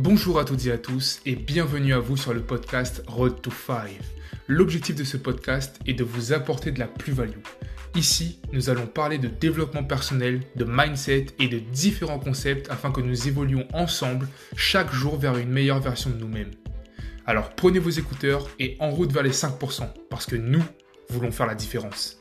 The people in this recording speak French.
Bonjour à toutes et à tous et bienvenue à vous sur le podcast Road to 5. L'objectif de ce podcast est de vous apporter de la plus-value. Ici, nous allons parler de développement personnel, de mindset et de différents concepts afin que nous évoluions ensemble chaque jour vers une meilleure version de nous-mêmes. Alors prenez vos écouteurs et en route vers les 5% parce que nous voulons faire la différence.